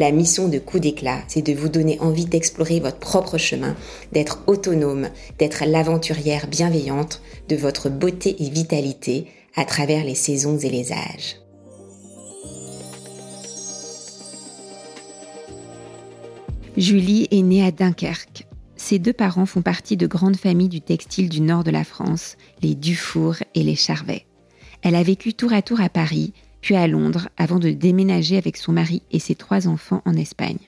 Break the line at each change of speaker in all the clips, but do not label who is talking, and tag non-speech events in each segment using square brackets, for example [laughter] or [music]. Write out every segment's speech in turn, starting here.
La mission de Coup d'éclat, c'est de vous donner envie d'explorer votre propre chemin, d'être autonome, d'être l'aventurière bienveillante de votre beauté et vitalité à travers les saisons et les âges. Julie est née à Dunkerque. Ses deux parents font partie de grandes familles du textile du nord de la France, les Dufour et les Charvet. Elle a vécu tour à tour à Paris, puis à Londres avant de déménager avec son mari et ses trois enfants en Espagne.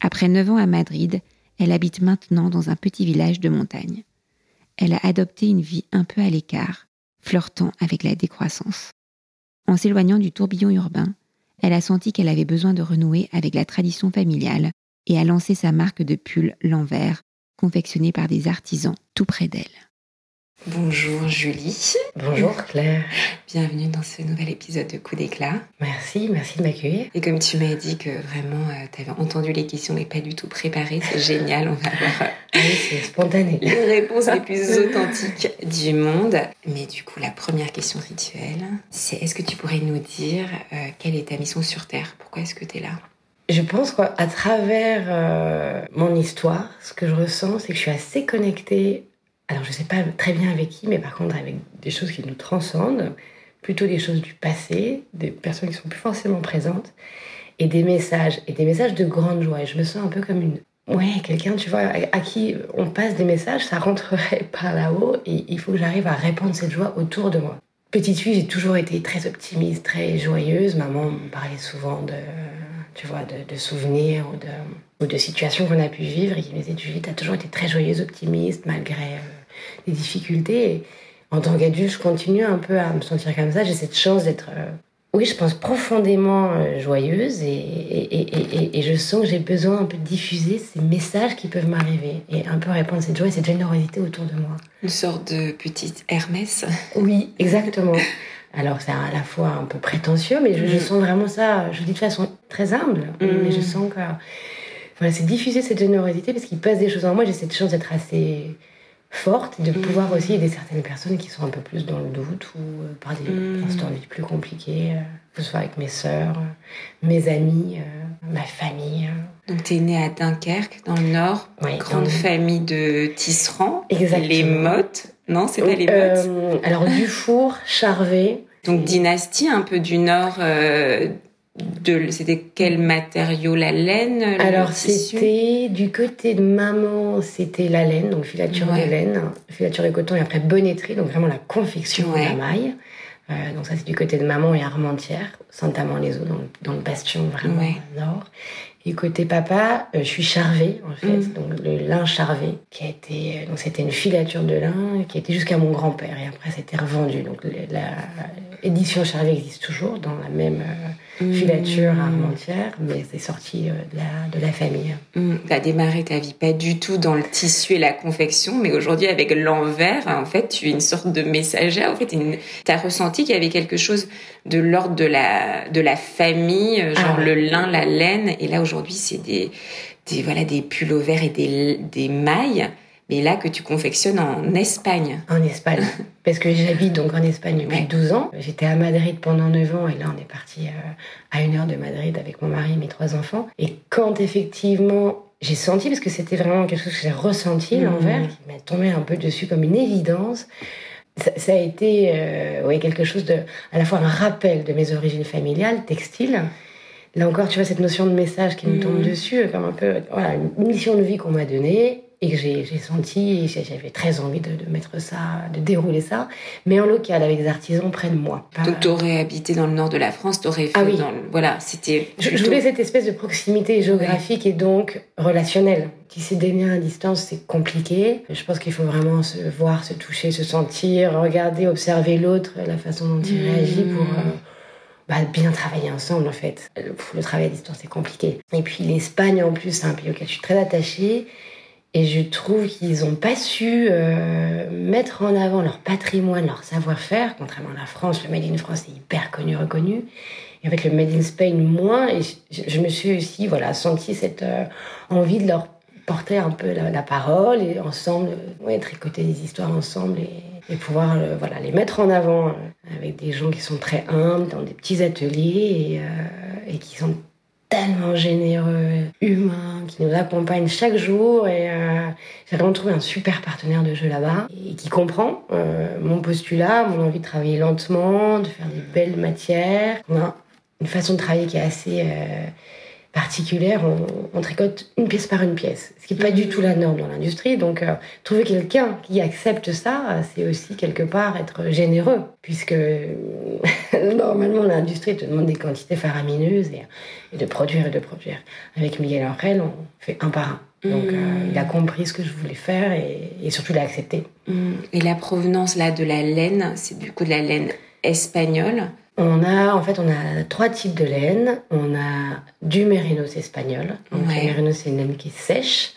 Après neuf ans à Madrid, elle habite maintenant dans un petit village de montagne. Elle a adopté une vie un peu à l'écart, flirtant avec la décroissance. En s'éloignant du tourbillon urbain, elle a senti qu'elle avait besoin de renouer avec la tradition familiale et a lancé sa marque de pull L'Envers, confectionnée par des artisans tout près d'elle. Bonjour Julie.
Bonjour Claire.
Bienvenue dans ce nouvel épisode de Coup d'éclat.
Merci, merci de m'accueillir.
Et comme tu m'as dit que vraiment euh, tu avais entendu les questions mais pas du tout préparées, c'est génial, on va avoir
euh, ah oui, c'est spontané.
les réponses les plus authentiques du monde. Mais du coup, la première question rituelle, c'est est-ce que tu pourrais nous dire euh, quelle est ta mission sur Terre? Pourquoi est-ce que tu es là?
Je pense qu'à travers mon histoire, ce que je ressens, c'est que je suis assez connectée alors je ne sais pas très bien avec qui, mais par contre avec des choses qui nous transcendent, plutôt des choses du passé, des personnes qui sont plus forcément présentes, et des messages, et des messages de grande joie. Et je me sens un peu comme une... Ouais, quelqu'un, tu vois, à qui on passe des messages, ça rentrerait [laughs] par là-haut, et il faut que j'arrive à répandre cette joie autour de moi. Petite fille, j'ai toujours été très optimiste, très joyeuse. Maman me parlait souvent de, tu vois, de, souvenirs ou de, ou de situations qu'on a pu vivre. Et il me disait, Julie, t'as toujours été très joyeuse, optimiste, malgré euh, des difficultés. Et en tant qu'adulte, je continue un peu à me sentir comme ça. J'ai cette chance d'être, euh, oui, je pense profondément euh, joyeuse et, et, je sens que j'ai besoin un peu de diffuser ces messages qui peuvent m'arriver et un peu répandre cette joie et cette générosité autour de moi.
Une sorte de petite Hermès.
Oui, exactement. Alors c'est à la fois un peu prétentieux, mais je, mm. sens vraiment ça, je le dis de façon très humble, mm. mais je sens que voilà, c'est diffuser cette générosité parce qu'il passe des choses en moi. J'ai cette chance d'être assez forte, de pouvoir mm. aussi aider certaines personnes qui sont un peu plus dans le doute ou euh, par des mm. instants de vie plus compliqués, euh, que ce soit avec mes sœurs, euh, mes amis, ma famille.
Donc tu es née à Dunkerque, dans le Nord, grande famille de tisserands,
Exactement.
les Mottes, non, c'est pas les Mottes
Alors Dufour, Charvet.
Donc dynastie un peu du Nord c'était quel matériau La laine
Alors c'était du côté de maman, c'était la laine, donc filature de laine, filature et coton et après bonneterie, donc vraiment la confection de la maille. Euh, donc ça c'est du côté de maman et Armentières, Saint-Amand-les-Eaux, dans, dans, le bastion vraiment nord. Et côté papa, euh, je suis charvée en fait, mm. donc le lin charvé, qui a été, euh, donc c'était une filature de lin qui était jusqu'à mon grand-père et après c'était revendu. Donc la, édition charvée existe toujours dans la même euh, filature à Armentières, mais c'est sorti de, la, de la famille.
Mm. Tu as démarré ta vie pas du tout dans le tissu et la confection, mais aujourd'hui avec l'envers, en fait, tu es une sorte de messagère. En fait, tu as ressenti qu'il y avait quelque chose de l'ordre de la, de la famille, genre ah le lin, la laine, et là aujourd'hui, c'est des, des, voilà, des pulls verts et des, des mailles. Mais là, que tu confectionnes en Espagne.
En Espagne. [laughs] Parce que j'habite donc en Espagne depuis 12 ans. J'étais à Madrid pendant 9 ans et là, on est parti euh, à une heure de Madrid avec mon mari et mes trois enfants. Et quand effectivement j'ai senti, parce que c'était vraiment quelque chose que j'ai ressenti, mmh. l'envers, qui m'a tombé un peu dessus comme une évidence, ça, a été euh, ouais, quelque chose de, à la fois un rappel de mes origines familiales, textiles, là encore, tu vois, cette notion de message qui me tombe mm. dessus, comme un peu, voilà, une mission de vie qu'on m'a donnée et que j'ai senti, j'avais très envie de, mettre ça, de dérouler ça, mais en local, avec des artisans près de moi.
Donc, tu aurais habité dans le nord de la France, tu aurais fait ah oui. dans le... Voilà, c'était...
Je, voulais cette espèce de proximité géographique et donc relationnelle. Qui s'est donné à distance, c'est compliqué. Je pense qu'il faut vraiment se voir, se toucher, se sentir, regarder, observer l'autre, la façon dont il réagit pour... Mm. Euh, bah, bien travailler ensemble en fait. Le, travail à distance c'est compliqué. Et puis l'Espagne en plus, c'est un pays auquel je suis très attachée. Et je trouve qu'ils n'ont pas su euh, mettre en avant leur patrimoine, leur savoir-faire. Contrairement à la France, le Made in France est hyper connu, reconnu. Et en fait, le Made in Spain, moins. Et je, me suis aussi voilà, senti cette euh, envie de leur porter un peu la, parole et ensemble, ouais, tricoter des histoires ensemble et, pouvoir euh, voilà, les mettre en avant avec des gens qui sont très humbles, dans des petits ateliers et qui sont tellement généreux, humain, qui nous accompagne chaque jour. Et euh, j'ai vraiment trouvé un super partenaire de jeu là-bas et qui comprend euh, mon postulat, mon envie de travailler lentement, de faire des belles matières. On a une façon de travailler qui est assez euh, particulière. On, tricote une pièce par une pièce, ce qui n'est pas du tout la norme dans l'industrie. Donc, euh, trouver quelqu'un qui accepte ça, c'est aussi quelque part être généreux, puisque [laughs] normalement l'industrie te demande des quantités faramineuses et, de produire et de produire. Avec Miguel Angel, on fait un par un. Donc, euh, il a compris ce que je voulais faire et, surtout il a accepté.
Mm. Et la provenance là de la laine, c'est du coup de la laine espagnole.
On a, en fait, on a trois types de laine. On a du mérinos espagnol. Donc, le mérinos, c'est une laine qui est sèche.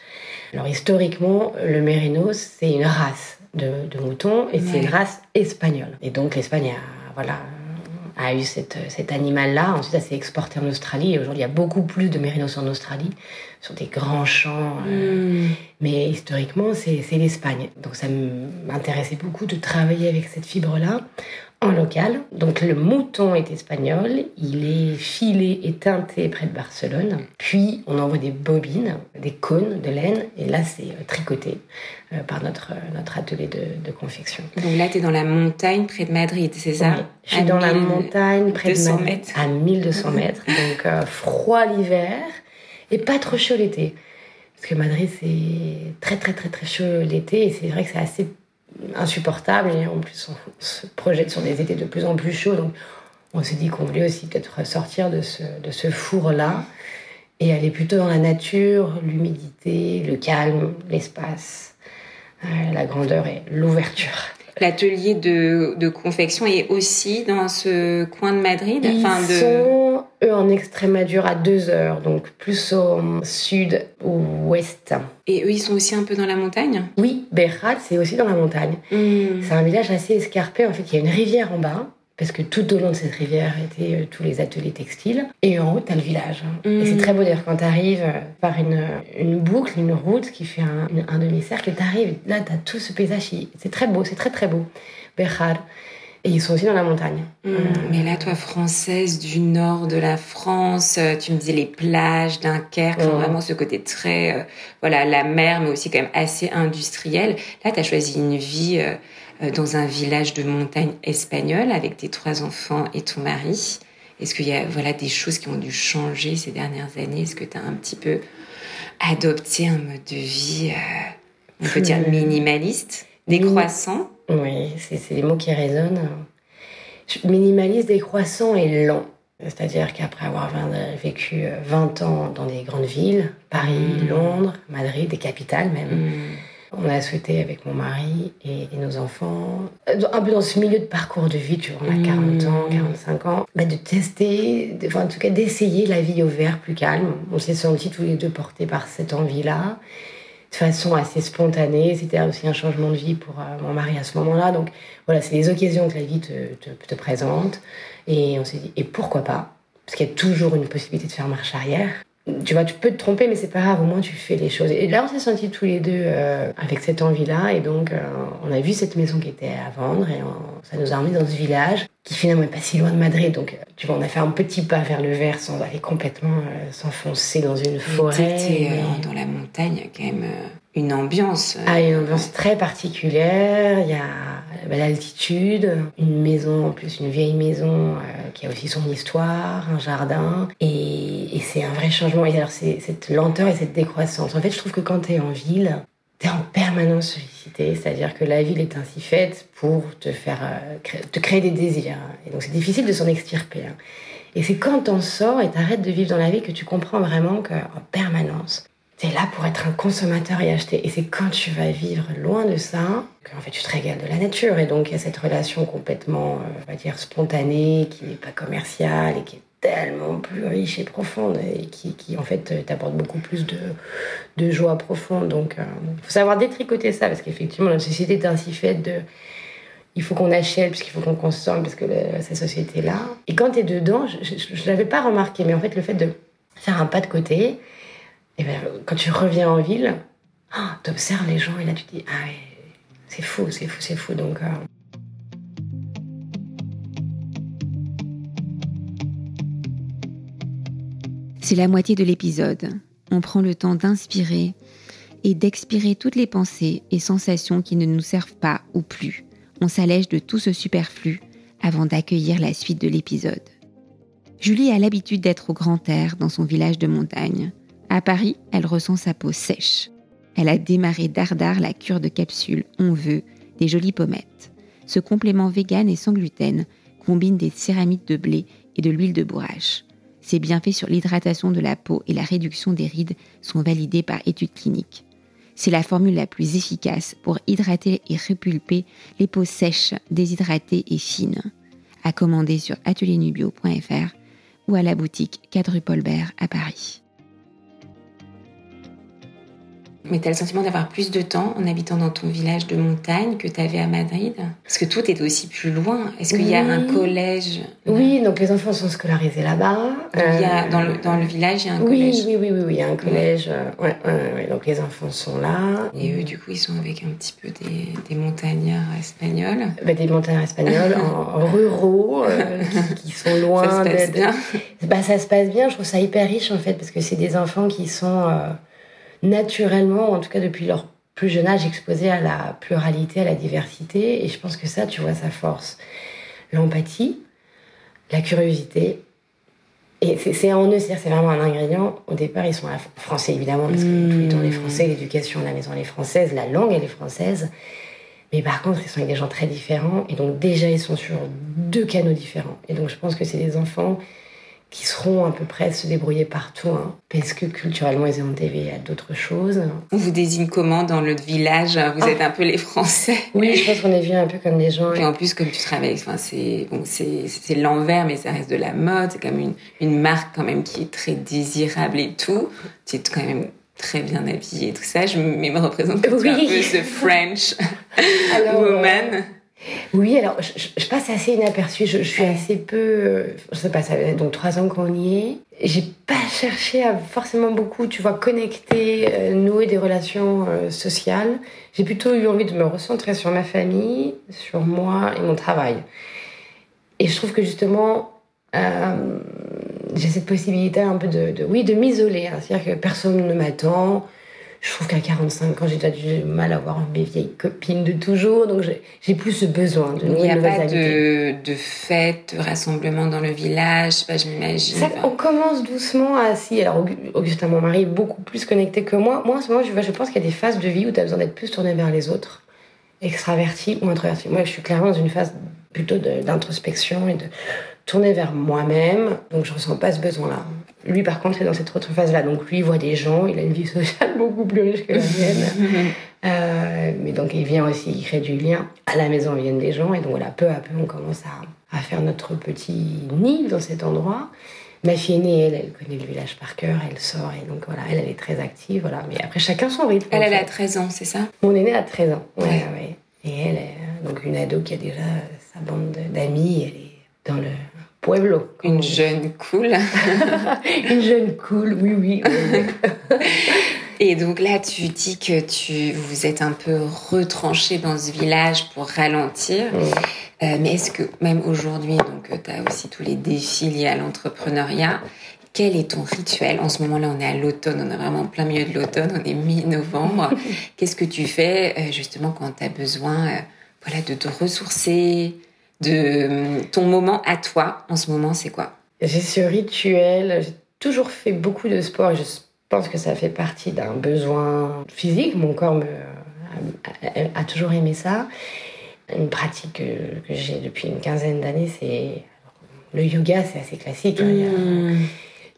Alors, historiquement, le mérinos, c'est une race de, de moutons et c'est une race espagnole. Et donc, l'Espagne a, voilà, a eu cette, cet animal-là. Ensuite, ça s'est exporté en Australie. Et aujourd'hui, il y a beaucoup plus de mérinos en Australie, sur des grands champs. Euh, hmm. mais historiquement, c'est l'Espagne. Donc, ça m'intéressait beaucoup de travailler avec cette fibre-là en local. Donc le mouton est espagnol, il est filé et teinté près de Barcelone. Puis on envoie des bobines, des cônes de laine, et là c'est euh, tricoté euh, par notre, euh, notre atelier de, confection.
Donc là tu es dans la montagne près de Madrid, c'est ça?
Je suis dans la montagne près de Madrid, mètres. à 1200 mètres. Donc froid l'hiver et pas trop chaud l'été. Parce que Madrid c'est très très très très chaud l'été et c'est vrai que c'est assez insupportable. Et en plus, on se projette sur des étés de plus en plus chauds. Donc, on s'est dit qu'on voulait aussi peut-être sortir de ce, de ce four-là et aller plutôt dans la nature, l'humidité, le calme, l'espace, euh, la grandeur et l'ouverture.
L'atelier de, de, confection est aussi dans ce coin de Madrid
Ils enfin, de... sont, eux, en Extrémadure à deux heures, donc plus au sud ou ouest.
Et eux, ils sont aussi un peu dans la montagne?
Oui, Berrat, c'est aussi dans la montagne. Hmm. C'est un village assez escarpé. En fait, il y a une rivière en bas parce que tout au long de cette rivière étaient euh, tous les ateliers textiles. Et en haut, t'as le village. Et c'est mm. très beau d'ailleurs quand t'arrives euh, par une, une, boucle, une route qui fait un, un demi-cercle, et t'arrives, là, t'as tout ce paysage. C'est très beau, c'est très très beau. Béjar. Et ils sont aussi dans la montagne.
Mm. Mais là, toi, française du nord de la France, euh, tu me disais les plages, Dunkerque, vraiment ce côté très, voilà, la mer, mais aussi quand même assez industriel. Là, tu as choisi une vie euh, dans un village de montagne espagnol avec tes trois enfants et ton mari. Est-ce qu'il y a voilà, des choses qui ont dû changer ces dernières années? Est-ce que tu as un petit peu adopté un mode de vie, euh, on peut dire minimaliste, décroissant?
Oui, c'est des mots qui résonnent. Minimaliste, décroissant et lent. C'est-à-dire qu'après avoir vécu 20 euh, ans dans des grandes villes, Paris, mmh. Londres, Madrid, des capitales même, mmh. On a souhaité avec mon mari et, nos enfants, un peu dans ce milieu de parcours de vie, tu vois, on a 40 mmh. ans, 45 ans, bah, de tester, de, enfin, en tout cas d'essayer la vie au vert plus calme. On s'est sentis tous les deux portés par cette envie-là, de façon assez spontanée. C'était aussi un changement de vie pour euh, mon mari à ce moment-là. Donc voilà, c'est les occasions que la vie te, te présente. Et on s'est dit, et pourquoi pas? Parce qu'il y a toujours une possibilité de faire marche arrière tu vois, tu peux te tromper, mais c'est pas grave, au moins tu fais les choses. Et là, on s'est sentis tous les deux euh, avec cette envie-là, et donc euh, on a vu cette maison qui était à vendre, et ça nous a emmenés dans ce village qui finalement est pas si loin de Madrid. Donc, euh, tu vois, on a fait un petit pas vers le vert sans aller complètement s'enfoncer dans une forêt.
dans la montagne, quand même une ambiance.
Ah, une ambiance très particulière. Il y a bah, l'altitude, une maison, en plus une vieille maison euh, qui a aussi son histoire, un jardin. Et, c'est un vrai changement. Et alors, c'est cette lenteur et cette décroissance. En fait, je trouve que quand tu es en ville, tu es en permanence sollicité. C'est-à-dire que la ville est ainsi faite pour te faire euh, te créer des désirs. Et donc, c'est difficile de s'en extirper. Hein. Et c'est quand t'en sors et t'arrêtes de vivre dans la vie que tu comprends vraiment qu'en permanence, c'est là pour être un consommateur et acheter. Et c'est quand tu vas vivre loin de ça qu'en fait tu te régales de la nature. Et donc il y a cette relation complètement, euh, on va dire, spontanée, qui n'est pas commerciale et qui est tellement plus riche et profonde et qui, en fait t'apporte beaucoup plus de, joie profonde. Donc, il faut savoir détricoter ça parce qu'effectivement, notre société est ainsi faite de il faut qu'on achète, parce qu'il faut qu'on consomme, parce que cette société-là. Et quand tu es dedans, je ne l'avais pas remarqué, mais en fait, le fait de faire un pas de côté, et eh ben, quand tu reviens en ville, oh, tu observes les gens et là tu te dis, ah c'est fou, c'est fou, c'est fou. Donc. Euh,
c'est la moitié de l'épisode. On prend le temps d'inspirer et d'expirer toutes les pensées et sensations qui ne nous servent pas ou plus on s'allège de tout ce superflu avant d'accueillir la suite de l'épisode. Julie a l'habitude d'être au grand air dans son village de montagne. À Paris, elle ressent sa peau sèche. Elle a démarré dardard la cure de capsules On veut des jolies pommettes. Ce complément vegan et sans gluten combine des céramides de blé et de l'huile de bourrache. Ses bienfaits sur l'hydratation de la peau et la réduction des rides sont validés par études cliniques. C'est la formule la plus efficace pour hydrater et repulper les peaux sèches, déshydratées et fines. À commander sur atelierNubio.fr ou à la boutique Quadrupolbert à Paris. Mais tu as le sentiment d'avoir plus de temps en habitant dans ton village de montagne que tu avais à Madrid Parce que tout est aussi plus loin. Est-ce qu'il y a un collège
Oui, donc les enfants sont scolarisés là-bas.
A, dans, le, dans le village, il y a un collège
Oui, oui, oui, oui, il y a un collège. Ouais. Ouais, donc les enfants sont là.
Et eux, du coup, ils sont avec un petit peu des, des montagnards espagnols
bah, Des montagnards espagnols en, [laughs] ruraux euh, qui, sont loin.
Ça se passe bien
bah, Ça se passe bien. Je trouve ça hyper riche, en fait, parce que c'est des enfants qui sont... Euh, naturellement, en tout cas depuis leur plus jeune âge, exposés à la pluralité, à la diversité. Et je pense que ça, tu vois, sa force. L'empathie, la curiosité. Et c'est en eux, c'est vraiment un ingrédient. Au départ, ils sont français, évidemment, parce que mmh. tous les français, l'éducation à la maison, elle est française, la langue, elle est française. Mais par contre, ils sont avec des gens très différents. Et donc, déjà, ils sont sur deux canaux différents. Et donc, je pense que c'est des enfants qui seront à peu près à se débrouiller partout, hein, parce que culturellement ils ont TV à d'autres choses.
On vous désigne comment dans le village? Vous ah. êtes un peu les Français.
Oui, je pense qu'on est vu un peu comme des gens.
Et en plus, comme tu travailles, enfin, c'est bon, c'est l'envers, mais ça reste de la mode. C'est comme une, une marque quand même qui est très désirable et tout. Tu es quand même très bien habillée et tout ça. Je me représente comme un peu ce French [laughs] woman.
Oui, alors je, passe assez inaperçue. Je, suis assez peu. Je sais pas, ça fait donc trois ans qu'on y est. J'ai pas cherché à forcément beaucoup, tu vois, connecter, euh, nouer des relations euh, sociales. J'ai plutôt eu envie de me recentrer sur ma famille, sur moi et mon travail. Et je trouve que justement, euh, j'ai cette possibilité un peu de, oui, de m'isoler. Hein. C'est-à-dire que personne ne m'attend je trouve qu'à 45 ans, j'ai déjà du mal à voir mes vieilles copines de toujours, donc j'ai plus ce besoin de
Il n'y a pas de, de fête, de rassemblement dans le village, pas, je m'imagine.
On commence doucement à... Si, alors Augustin, mon mari, est beaucoup plus connecté que moi. Moi, en ce moment, je, je pense qu'il y a des phases de vie où tu as besoin d'être plus tourné vers les autres, extraverti ou introverti. Moi, je suis clairement dans une phase plutôt d'introspection et de tourner vers moi-même, donc je ressens pas ce besoin-là. Lui, par contre, est dans cette autre phase-là. Donc, lui, il voit des gens, il a une vie sociale [laughs] beaucoup plus riche que la mienne. [laughs] euh, mais donc, il vient aussi, il crée du lien. À la maison viennent des gens, et donc, voilà, peu à peu, on commence à, à faire notre petit nid dans cet endroit. Ma fille aînée, elle, elle connaît le village par cœur, elle sort, et donc voilà, elle, elle est très active, voilà. Mais après, chacun son rythme.
Elle, elle a 13 ans, c'est ça?
Mon aînée a 13 ans, ouais, ouais. Et elle, est donc une ado qui a déjà sa bande d'amis, elle est dans le Pueblo. [laughs]
Une jeune cool.
une jeune cool, oui, oui.
Et donc là, tu dis que tu vous êtes un peu retranché dans ce village pour ralentir. Euh, mais est-ce que même aujourd'hui, donc tu as aussi tous les défis liés à l'entrepreneuriat, quel est ton rituel? En ce moment-là, on est à l'automne, on est vraiment plein milieu de l'automne, on est mi-novembre. [laughs] Qu'est-ce que tu fais euh, justement quand tu as besoin euh, voilà, de te ressourcer, de ton moment à toi en ce moment, c'est quoi?
J'ai ce rituel, j'ai toujours fait beaucoup de sport et je pense que ça fait partie d'un besoin physique. Mon corps me, a, toujours aimé ça. Une pratique que, j'ai depuis une quinzaine d'années, c'est le yoga, c'est assez classique. Hein.
Mmh.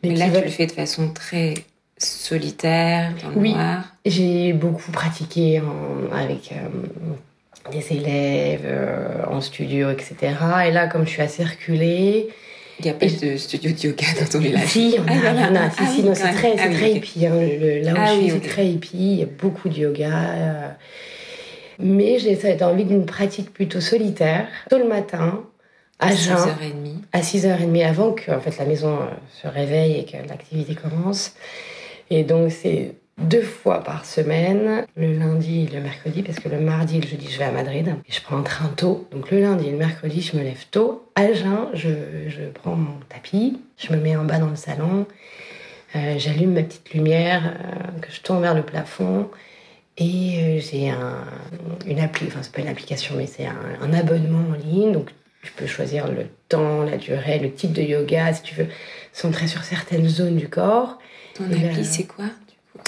Mais là, tu le fais de façon très solitaire, dans le
oui, J'ai beaucoup pratiqué avec euh, des élèves, euh, en studio, etc. Et là, comme je suis assez reculée,
Il n'y a pas de studio de yoga dans ton village
Si, on a, ah, a. Si, ah, si, non, c'est très, ah, très hippie. Hein. Le, là où je suis, c'est très hippie. Il y a beaucoup de yoga. Euh. Mais j'ai envie d'une pratique plutôt solitaire, tôt le matin, à, jeun.
6h30.
À 6h30, avant que en fait, la maison euh, se réveille et que l'activité commence. Et donc, c'est deux fois par semaine, le lundi et le mercredi, parce que le mardi et le jeudi, je vais à Madrid et je prends un train tôt. Donc le lundi et le mercredi, je me lève tôt. À jeun, je, je prends mon tapis, je me mets en bas dans le salon, euh, j'allume ma petite lumière, euh, que je tourne vers le plafond. Et euh, j'ai un, une appli, enfin c'est pas une application, mais c'est un, un, abonnement en ligne. Donc tu peux choisir le temps, la durée, le type de yoga, si tu veux, centrer sur certaines zones du corps.
Ton appli, c'est quoi?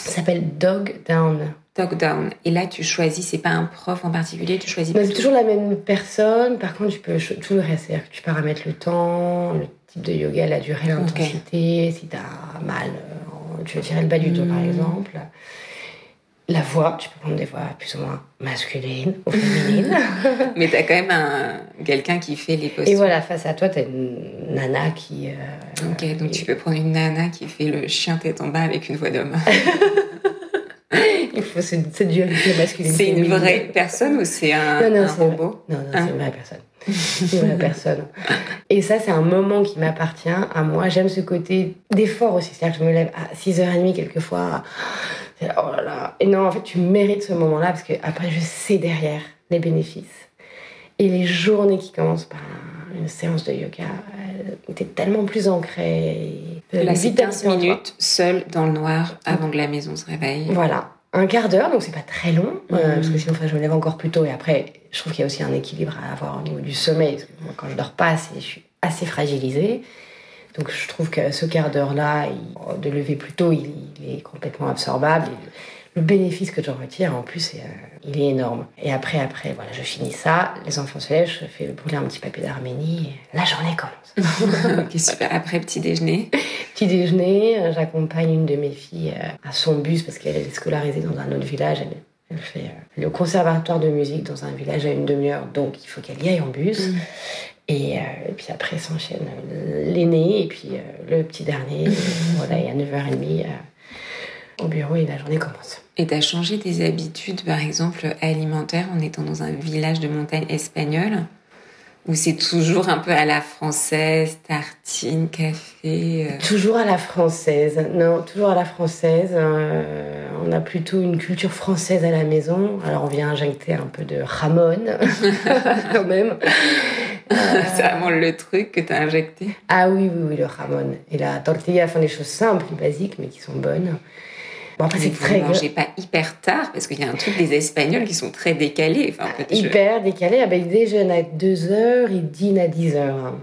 Ça s'appelle Dog Down.
Dog Down. Et là, tu choisis, c'est pas un prof en particulier, tu choisis.
C'est toujours la même personne. Par contre, tu peux tout le reste, c'est-à-dire que tu paramètres le temps, le type de yoga, la durée, l'intensité, si tu as mal, euh, tu veux tirer le bas du dos par hmm. exemple. La voix, tu peux prendre des voix plus ou moins masculines ou féminines. [laughs]
Mais tu as quand même un, quelqu'un qui fait les postures.
Et voilà, face à toi, tu as une nana qui. Euh,
ok, donc tu peux prendre une nana qui fait le chien tête en bas avec une voix d'homme. [laughs]
Il faut cette dualité masculine.
C'est une vraie personne ou c'est un, non, non, robot?
Non, non, c'est une vraie personne. C'est une vraie personne. Et ça, c'est un moment qui m'appartient à moi. J'aime ce côté d'effort aussi. C'est-à-dire que je me lève à 6h30 quelquefois oh là là. Et non, en fait, tu mérites ce moment-là parce que après, je sais derrière les bénéfices. Et les journées qui commencent par une séance de yoga, t'es tellement plus ancré.
Là, c'est 15 minutes seule dans le noir avant que la maison se réveille.
Voilà. Un quart d'heure, donc c'est pas très long, euh, mmh. parce que sinon je me lève encore plus tôt. Et après, je trouve qu'il y a aussi un équilibre à avoir au niveau du sommeil. Parce que moi, quand je dors pas, je suis assez fragilisée. Donc je trouve que ce quart d'heure-là, de lever plus tôt, il, est complètement absorbable. le bénéfice que j'en retire, en plus, euh, il est énorme. Et après, après, voilà, je finis ça, les enfants se lèvent, je fais brûler un petit papier d'Arménie, la journée commence. [laughs]
ok, super. Après, petit déjeuner [laughs]
Petit déjeuner, euh, j'accompagne une de mes filles euh, à son bus parce qu'elle est scolarisée dans un autre village. Elle, fait le conservatoire de musique dans un village à une demi-heure, donc il faut qu'elle y aille en bus. Euh, et, puis après s'enchaîne l'aîné et puis euh, le petit dernier. [laughs] voilà, et à 9h30 euh, au bureau et la journée commence.
Et tu as changé tes habitudes, par exemple, alimentaires en étant dans un village de montagne espagnol ou c'est toujours un peu à la française, tartine, café
Toujours à la française. Non, toujours à la française. on a plutôt une culture française à la maison. Alors on vient injecter un peu de ramon, [laughs] quand même. [laughs]
c'est vraiment le truc que tu as injecté
Ah oui, oui, oui, le ramon. Et la tortilla font des choses simples, basiques, mais qui sont bonnes.
Bon, après, c'est très. Vous mangez pas hyper tard, parce qu'il y a un truc des Espagnols qui sont très décalés. Enfin,
hyper décalés. Ah ben, ils déjeunent à 2h, ils dînent à 10h.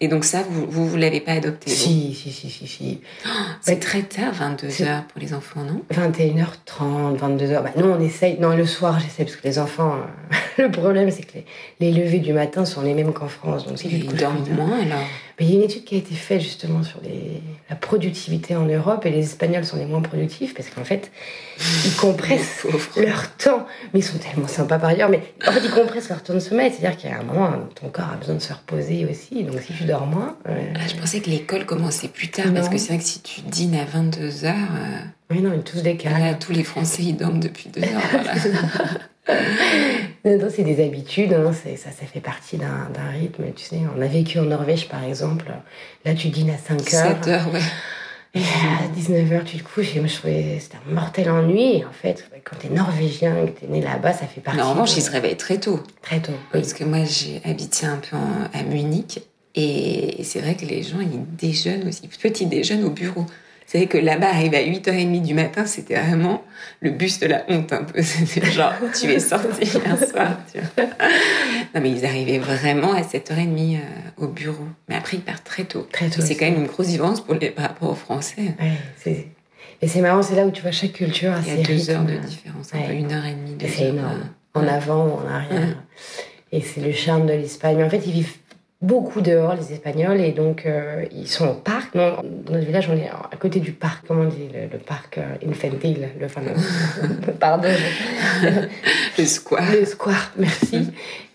Et donc ça, vous vous, vous l'avez pas adopté
Si, si, si, si, si. [gasps]
c'est bah, très tard, 22 heures pour les enfants, non?
21h30, 22h. Bah, nous, on essaye. Non, le soir, j'essaie parce que les enfants. Euh, [laughs] le problème, c'est que les, les, levées du matin sont les mêmes qu'en France. Donc,
si ils dorment moins alors?
Mais il y a une étude qui a été faite justement sur les, la productivité en Europe et les Espagnols sont les moins productifs parce qu'en fait, ils compressent [laughs] leur temps. Mais ils sont tellement sympas par ailleurs. Mais en fait, ils compressent leur temps de sommeil. C'est-à-dire qu'il y a un moment, ton corps a besoin de se reposer aussi. Donc si tu dors moins.
Euh, ah, je pensais que l'école commençait plus tard parce que c'est vrai que si tu dînes à 22 heures. Euh,
oui, non, ils tous décalés.
tous les Français, ils dorment depuis deux heures. [laughs] [laughs]
c'est des habitudes, hein, ça, ça fait partie d'un rythme. Tu sais, on a vécu en Norvège, par exemple. Là, tu dînes à 5 heures.
7 heures, ouais.
Et à 19h, tu te couches. Et moi, je trouvais c'était un mortel ennui. En fait, quand t'es norvégien, que t'es né là-bas, ça fait partie.
Non, en revanche, ils se réveillent très tôt.
Très tôt.
Parce que moi, j'ai habité un peu à Munich. Et c'est vrai que les gens, ils déjeunent aussi. Petit déjeunent au bureau. Vous savez que là-bas, arriver à 8h30 du matin, c'était vraiment le bus de la honte un peu. [laughs] C'était genre, tu es sorti un soir. Tu vois. Non, mais ils arrivaient vraiment à 7h30 euh, au bureau. Mais après, ils partent très tôt.
Très tôt.
C'est quand même une grosse différence pour les, par rapport aux Français.
Ouais, c'est... Et c'est marrant, c'est là où tu vois chaque culture
Il y a deux heures de différence, un peu une heure et demie.
C'est énorme. En avant ou en arrière. Et c'est le charme de l'Espagne. Mais en fait, ils vivent beaucoup dehors, les Espagnols, et donc euh, ils sont au parc. dans notre village, on est à côté du parc, comment on dit, le, parc euh, infantil, le fameux. [laughs] pardon. [laughs]
le square.
Le square, merci.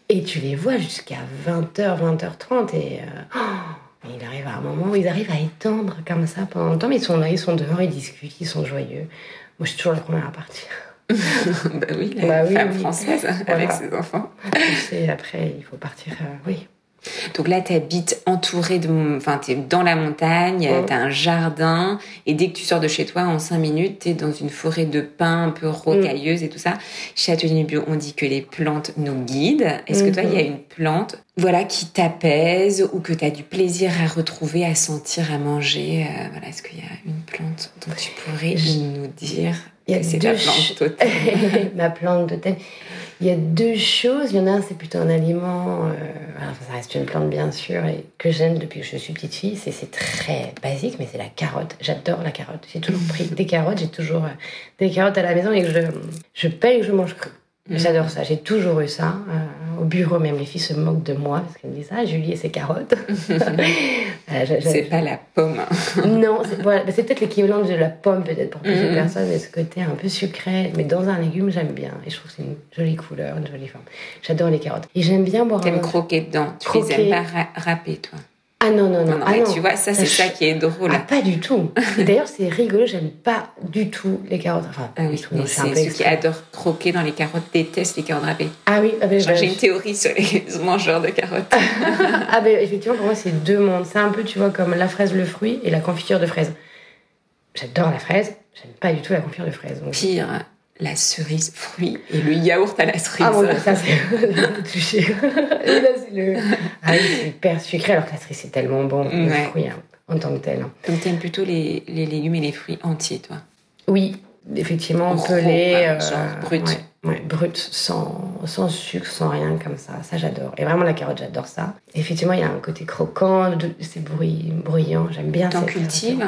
Et tu les vois jusqu'à 20h, 20h30, et euh, oh, il arrive à moments où ils arrivent à étendre comme ça pendant longtemps, mais ils sont là, ils sont dehors, ils discutent, ils sont joyeux. Moi, je suis toujours la première à partir. [laughs]
bah oui, la bah femme française avec ses enfants.
Et après, il faut partir, euh, oui.
Donc là, tu habites entouré de... Enfin, tu es dans la montagne, tu as un jardin, et dès que tu sors de chez toi, en cinq minutes, tu es dans une forêt de pins un peu rocailleuse et tout ça. Chez Atelier Bio, on dit que les plantes nous guident. Est-ce que toi, il y a mhm. une plante voilà, qui t'apaise ou que tu as du plaisir à retrouver, à sentir, à manger euh, voilà, Est-ce qu'il y a une plante dont tu pourrais nous dire que c'est ta plante [laughs]
Ma plante totale. Il y a deux choses. Il y en a un, c'est plutôt un aliment. Euh, ça reste une plante, bien sûr, et que j'aime depuis que je suis petite fille. C'est très basique, mais c'est la carotte. J'adore la carotte. J'ai toujours pris des carottes. J'ai toujours euh, des carottes à la maison et que je, je paye et que je mange cru. Mm. J'adore ça, j'ai toujours eu ça. Euh, au bureau, même les filles se moquent de moi parce qu'elles me disent Ah, Julie et ses carottes. [laughs]
euh, c'est pas la pomme. [laughs]
non, c'est voilà, c'est peut-être l'équivalent de la pomme, peut-être pour plusieurs mm. personnes, mais ce côté un peu sucré. Mais dans un légume, j'aime bien. Et je trouve que c'est une jolie couleur, une jolie forme. J'adore les carottes. Et j'aime bien boire.
T'aimes croquer dedans. Tu les aimes pas râper, toi
ah non, non, non. ah,
non. Tu vois, ça, c'est ça qui est drôle.
Ah, pas du tout. [laughs] D'ailleurs, c'est rigolo, j'aime pas du tout les carottes. Enfin,
ah oui, mais c'est ceux qui adorent croquer dans les carottes détestent les carottes râpées.
Ah oui, ah ben,
j'ai une théorie sur les [laughs] mangeurs de carottes.
ah ben, effectivement, pour moi, c'est deux mondes. C'est un peu, tu vois, comme la fraise, le fruit et la confiture de fraise. J'adore la fraise, j'aime pas du tout la confiture de fraise.
Pire, la cerise fruit et le yaourt à la cerise.
Ah bon, ça c'est [laughs] touché. et là c'est le. Ah c'est hyper sucré alors que la cerise c'est tellement bon, le fruit hein, en tant que tel. Hein.
Donc t'aimes plutôt les, les, légumes et les fruits entiers, toi?
Oui, effectivement, pelés.
Euh, genre brut.
Ouais, brut, sans, sans sucre, sans rien comme ça. Ça j'adore. Et vraiment la carotte, j'adore ça. Effectivement, il y a un côté croquant, c'est bruyant, j'aime bien.
T'en cultives?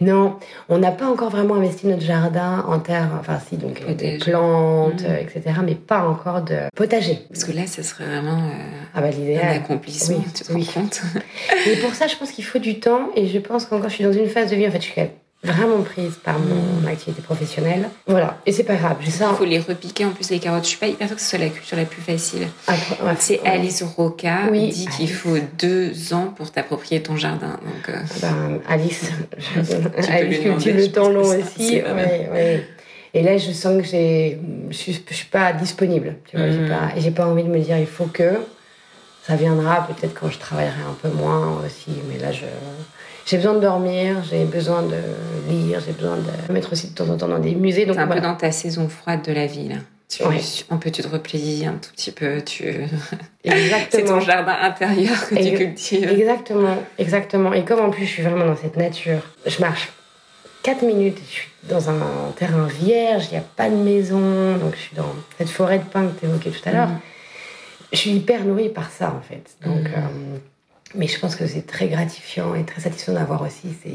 Non, on n'a pas encore vraiment investi notre jardin en terre, enfin si, donc des plantes, mmh. etc., mais pas encore de potager.
Parce que là, ce serait vraiment euh, ah bah, un accomplissement, oui, tu te rends compte [laughs]
Et pour ça, je pense qu'il faut du temps, et je pense qu'encore je suis dans une phase de vie, en fait, je suis vraiment prise par mon mm. activité professionnelle. Voilà, et c'est pas grave.
Il faut les repiquer en plus les carottes. Je suis pas hyper sûre que ce soit la culture la plus facile. Ah, c'est Alice Roca oui, dit qu'il faut deux ans pour t'approprier ton jardin. Donc, euh,
ben, Alice, [laughs] Alice cultive le temps long aussi. Et là, je sens que j'ai, je suis, suis pas disponible. Tu vois, j'ai mm. pas, j'ai pas envie de me dire il faut que. Ça viendra peut-être quand je travaillerai un peu moins aussi, mais là je j'ai besoin de dormir, j'ai besoin de lire, j'ai besoin de mettre aussi de temps en temps dans des musées.
Donc un peu dans ta saison froide de la vie, là. Tu, Un peu, tu te replies un tout petit peu. Tu... [laughs] [laughs] C'est ton jardin intérieur que tu cultives.
Exactement, exactement. Et comme en plus je suis vraiment dans cette nature, je marche 4 minutes, je suis dans un terrain vierge, il n'y a pas de maison, donc je suis dans cette forêt de pins que tu évoquais tout à l'heure. Mhm. Je suis hyper nourrie par ça en fait. Donc. Mhm. Euh, mais je pense que c'est très gratifiant et très satisfaisant d'avoir aussi c'est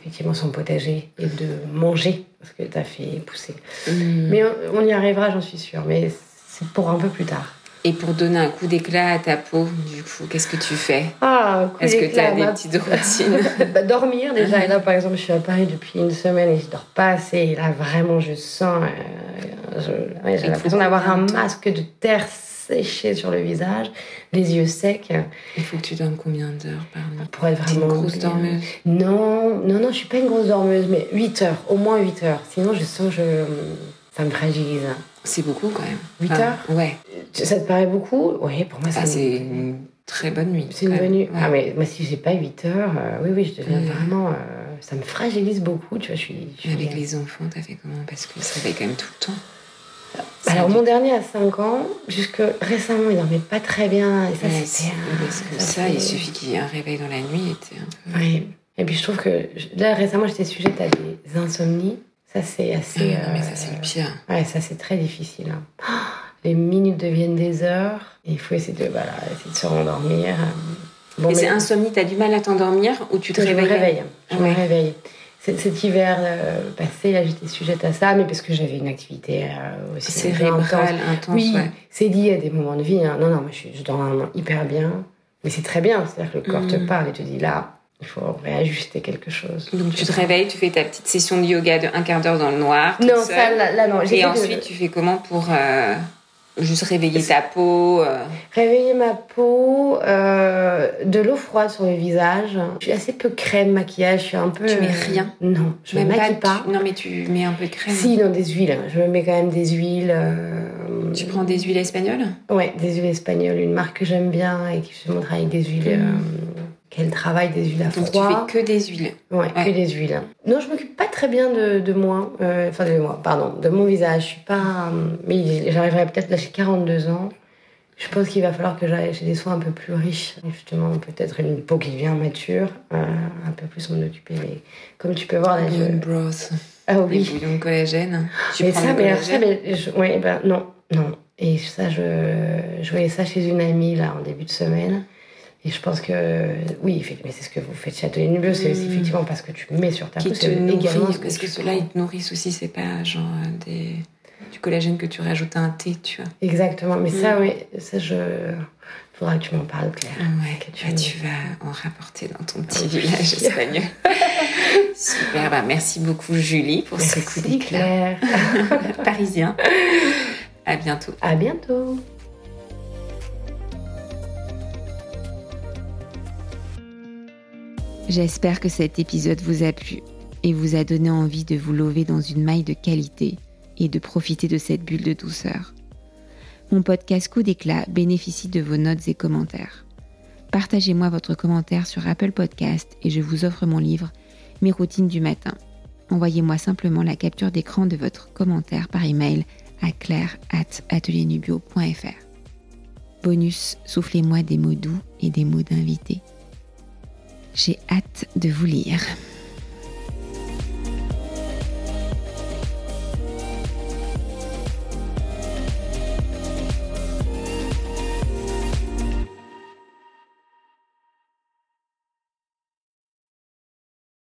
effectivement son potager et de manger parce que tu as fait pousser. Mm. Mais on, y arrivera, j'en suis sûre, mais c'est pour un peu plus tard.
Et pour donner un coup d'éclat à ta peau, du coup, qu'est-ce que tu fais?
Ah,
Est-ce que tu as des petites routines? [laughs]
Bah, Dormir déjà. Et là, par exemple, je suis à Paris depuis une semaine et je dors pas assez. Et là, vraiment, je sens. Euh, j'ai l'impression d'avoir un masque de terre séché sur le visage, les yeux secs.
Il faut que tu dormes combien d'heures par nuit?
Pour être vraiment.
une grosse dormeuse
Non, non, non, je suis pas une grosse dormeuse, mais 8 heures, au moins 8 heures. Sinon, je sens que je... ça me fragilise.
C'est beaucoup quand même.
8 heures?
Ouais.
Ça te paraît beaucoup? Oui, pour moi,
ah, c'est une très bonne nuit.
C'est une bonne nuit. Ah, mais moi, si j'ai pas 8 heures, euh, oui, oui, je deviens vraiment. Euh, ça me fragilise beaucoup, tu vois. Je suis,
Avec les enfants, t'as fait comment? Parce que ça fait quand même tout le temps.
Alors, mon dernier a 5 ans, jusque récemment, il dormait pas très bien. Et ça, c'était.
ça, il suffit qu'il y ait un réveil dans la nuit.
Un peu... Oui. Et puis, je trouve que là, récemment, j'étais sujette à des insomnies. Ça, c'est assez.
Ah, mais ça, c'est le pire.
Ouais, ça, c'est très difficile. Hein. [gasps] les minutes deviennent des heures. Et il faut essayer de, voilà, essayer de se rendormir.
Bon, et c'est insomnie, t'as du mal à t'endormir ou tu te réveilles
Je me réveille. Je me réveille cet hiver euh, passé, là, j'étais sujette à ça, mais parce que j'avais une activité euh, aussi
cérébrale intense.
oui, c'est lié à des moments de vie. Hein. Non, non, moi, je, je dors vraiment hyper bien, mais c'est très bien. C'est-à-dire que le corps te mm. parle et te dit là, il faut réajuster quelque chose.
Donc tu te réveilles, tu fais ta petite session de yoga de un quart d'heure dans le noir.
Non, ça, là, non.
Et ensuite, tu fais comment pour euh, Juste réveiller ta peau. euh.
Réveiller ma peau, euh, de l'eau froide sur le visage. Je suis assez peu crème, maquillage. Je suis un peu.
Tu mets
euh,
rien
Non, je me
Même
maquille
tu-
pas.
Non, mais tu mets un peu de crème.
Si, non, des huiles. Je me mets quand même des huiles. euh,
Tu prends des huiles espagnoles?
Ouais, des huiles espagnoles. Une marque que j'aime bien et qui je montre avec des huiles. Qu'elle travaille des huiles à
Donc
froid.
tu fais que des huiles.
Ouais,
Ouais.
que des huiles. Non, je m'occupe pas très bien de, de moi, euh, enfin de moi, pardon, de mon visage. Je suis pas, euh, mais j'arriverai peut-être là j'ai 42 ans. Je pense qu'il va falloir que j'aille chez des soins un peu plus riches, justement peut-être une peau qui devient mature, euh, un peu plus m'en occuper. Mais comme tu peux voir là, je...
Broth.
ah
Les
oui,
bouillons de collagène. Tu
mais
prends
ça, mais ça, mais je- ouais, ben non, non. Et ça, je, je voyais ça chez une amie là en début de semaine. Et je pense que oui, mais c'est ce que vous faites chez Atelier Nubleux, c'est
Mm.
effectivement parce que tu mets sur ta
qui
peau,
te nourrit,
ce que
parce que ceux-là, ils te nourrissent aussi, c'est pas genre euh, des, du collagène que tu rajoutes à un thé, tu vois.
Exactement, mais ça,
Mm.
oui, ça, je. Faudra que tu m'en parles, Claire.
Ouais,
Que tu
bah, tu vas en rapporter dans ton petit village espagnol. [laughs] Super, bah, merci beaucoup Julie pour ce coup
Merci, Claire. [laughs]
parisien. À bientôt.
À bientôt.
J'espère que cet épisode vous a plu et vous a donné envie de vous lever dans une maille de qualité et de profiter de cette bulle de douceur. Mon podcast Coup d'éclat bénéficie de vos notes et commentaires. Partagez-moi votre commentaire sur Apple Podcast et je vous offre mon livre Mes routines du matin. Envoyez-moi simplement la capture d'écran de votre commentaire par email à claire@ateliernubio.fr. Bonus, soufflez-moi des mots doux et des mots d'invité. J'ai hâte de vous lire.